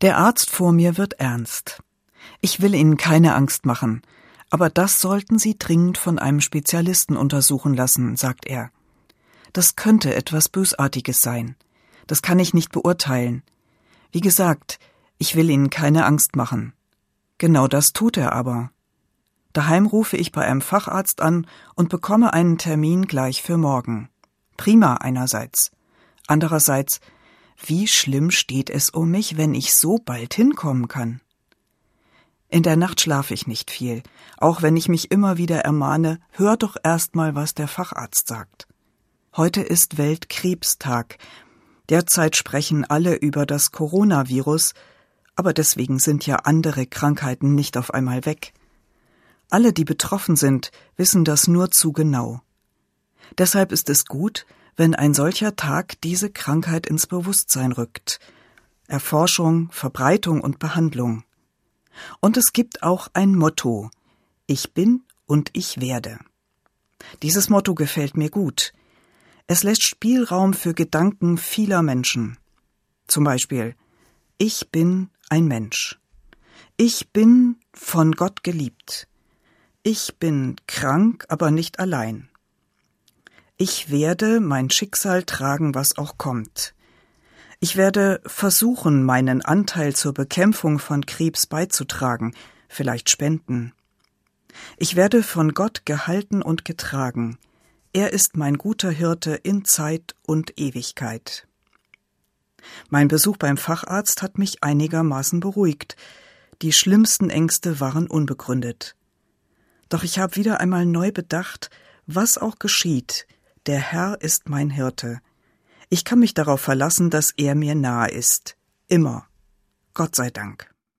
Der Arzt vor mir wird ernst. Ich will Ihnen keine Angst machen, aber das sollten Sie dringend von einem Spezialisten untersuchen lassen, sagt er. Das könnte etwas Bösartiges sein. Das kann ich nicht beurteilen. Wie gesagt, ich will Ihnen keine Angst machen. Genau das tut er aber. Daheim rufe ich bei einem Facharzt an und bekomme einen Termin gleich für morgen. Prima einerseits. Andererseits, wie schlimm steht es um mich, wenn ich so bald hinkommen kann? In der Nacht schlafe ich nicht viel, auch wenn ich mich immer wieder ermahne, hör doch erst mal, was der Facharzt sagt. Heute ist Weltkrebstag. Derzeit sprechen alle über das Coronavirus, aber deswegen sind ja andere Krankheiten nicht auf einmal weg. Alle, die betroffen sind, wissen das nur zu genau. Deshalb ist es gut, wenn ein solcher Tag diese Krankheit ins Bewusstsein rückt. Erforschung, Verbreitung und Behandlung. Und es gibt auch ein Motto Ich bin und ich werde. Dieses Motto gefällt mir gut. Es lässt Spielraum für Gedanken vieler Menschen. Zum Beispiel Ich bin ein Mensch. Ich bin von Gott geliebt. Ich bin krank, aber nicht allein. Ich werde mein Schicksal tragen, was auch kommt. Ich werde versuchen, meinen Anteil zur Bekämpfung von Krebs beizutragen, vielleicht spenden. Ich werde von Gott gehalten und getragen. Er ist mein guter Hirte in Zeit und Ewigkeit. Mein Besuch beim Facharzt hat mich einigermaßen beruhigt. Die schlimmsten Ängste waren unbegründet. Doch ich habe wieder einmal neu bedacht, was auch geschieht, der Herr ist mein Hirte. Ich kann mich darauf verlassen, dass er mir nahe ist. Immer. Gott sei Dank.